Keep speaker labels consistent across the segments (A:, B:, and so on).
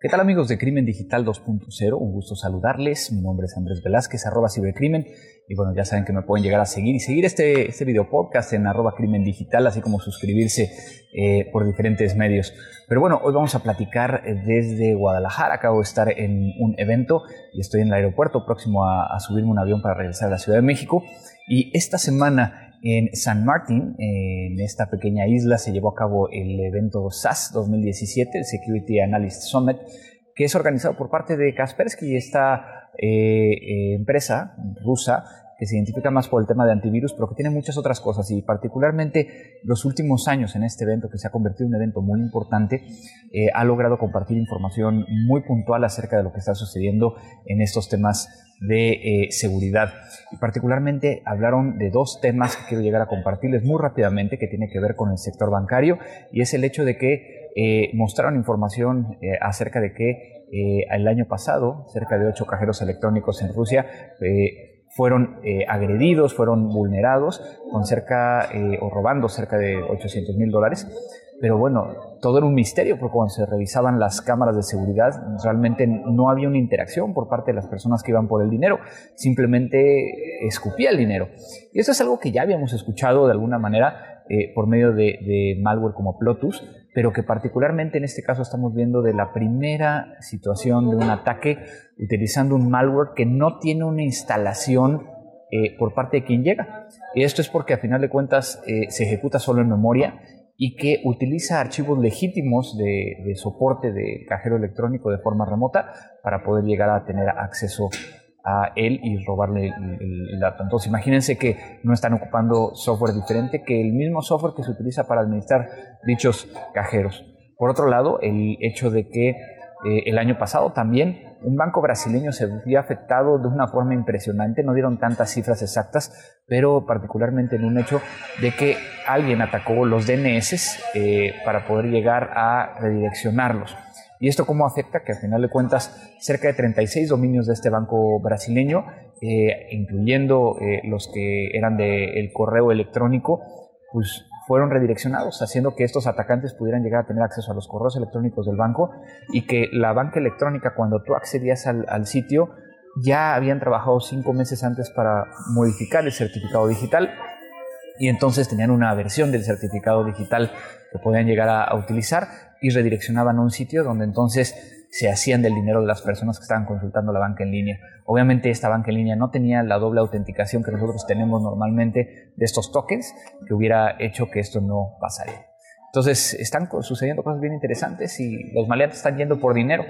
A: ¿Qué tal amigos de Crimen Digital 2.0? Un gusto saludarles. Mi nombre es Andrés Velázquez, arroba cibercrimen. Y bueno, ya saben que me pueden llegar a seguir y seguir este, este video podcast en arroba crimen digital, así como suscribirse eh, por diferentes medios. Pero bueno, hoy vamos a platicar eh, desde Guadalajara. Acabo de estar en un evento y estoy en el aeropuerto próximo a, a subirme un avión para regresar a la Ciudad de México. Y esta semana en San Martín, en esta pequeña isla, se llevó a cabo el evento SAS 2017, el Security Analyst Summit, que es organizado por parte de Kaspersky, esta eh, eh, empresa rusa que se identifica más por el tema de antivirus, pero que tiene muchas otras cosas y particularmente los últimos años en este evento, que se ha convertido en un evento muy importante, eh, ha logrado compartir información muy puntual acerca de lo que está sucediendo en estos temas de eh, seguridad. Y particularmente hablaron de dos temas que quiero llegar a compartirles muy rápidamente, que tiene que ver con el sector bancario, y es el hecho de que eh, mostraron información acerca de que el año pasado cerca de ocho cajeros electrónicos en Rusia fueron eh, agredidos, fueron vulnerados con cerca eh, o robando cerca de 800 mil dólares. Pero bueno, todo era un misterio porque cuando se revisaban las cámaras de seguridad realmente no había una interacción por parte de las personas que iban por el dinero, simplemente escupía el dinero. Y eso es algo que ya habíamos escuchado de alguna manera eh, por medio de, de malware como Plotus, pero que particularmente en este caso estamos viendo de la primera situación de un ataque utilizando un malware que no tiene una instalación eh, por parte de quien llega. Y esto es porque a final de cuentas eh, se ejecuta solo en memoria y que utiliza archivos legítimos de, soporte de cajero electrónico de forma remota para poder llegar a tener acceso a él y robarle el, dato. Entonces imagínense que no están ocupando software diferente que el mismo software que se utiliza para administrar dichos cajeros. Por otro lado, el hecho de que eh, el año pasado también un banco brasileño se vio afectado de una forma impresionante, no dieron tantas cifras exactas, pero particularmente en un hecho de que alguien atacó los DNS eh, para poder llegar a redireccionarlos. ¿Y esto cómo afecta? Que al final de cuentas, cerca de 36 dominios de este banco brasileño, eh, incluyendo eh, los que eran del correo electrónico, pues fueron redireccionados, haciendo que estos atacantes pudieran llegar a tener acceso a los correos electrónicos del banco y que la banca electrónica, cuando tú accedías al sitio, ya habían trabajado cinco meses antes para modificar el certificado digital y entonces tenían una versión del certificado digital que podían llegar a, utilizar y redireccionaban a un sitio donde entonces se hacían del dinero de las personas que estaban consultando la banca en línea. Obviamente esta banca en línea no tenía la doble autenticación que nosotros tenemos normalmente de estos tokens, que hubiera hecho que esto no pasaría. Entonces están sucediendo cosas bien interesantes y los maleantes están yendo por dinero.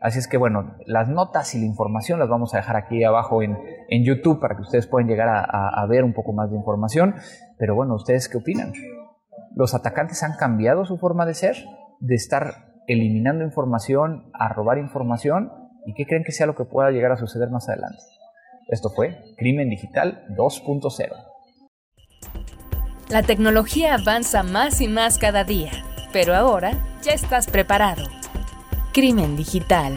A: Así es que bueno, las notas y la información las vamos a dejar aquí abajo en, en YouTube para que ustedes puedan llegar a, a ver un poco más de información. Pero bueno, ¿ustedes qué opinan? ¿Los atacantes han cambiado su forma de ser? ¿De estar eliminando información a robar información? ¿Y qué creen que sea lo que pueda llegar a suceder más adelante? Esto fue Crimen Digital 2.0.
B: La tecnología avanza más y más cada día, pero ahora ya estás preparado. Crimen Digital.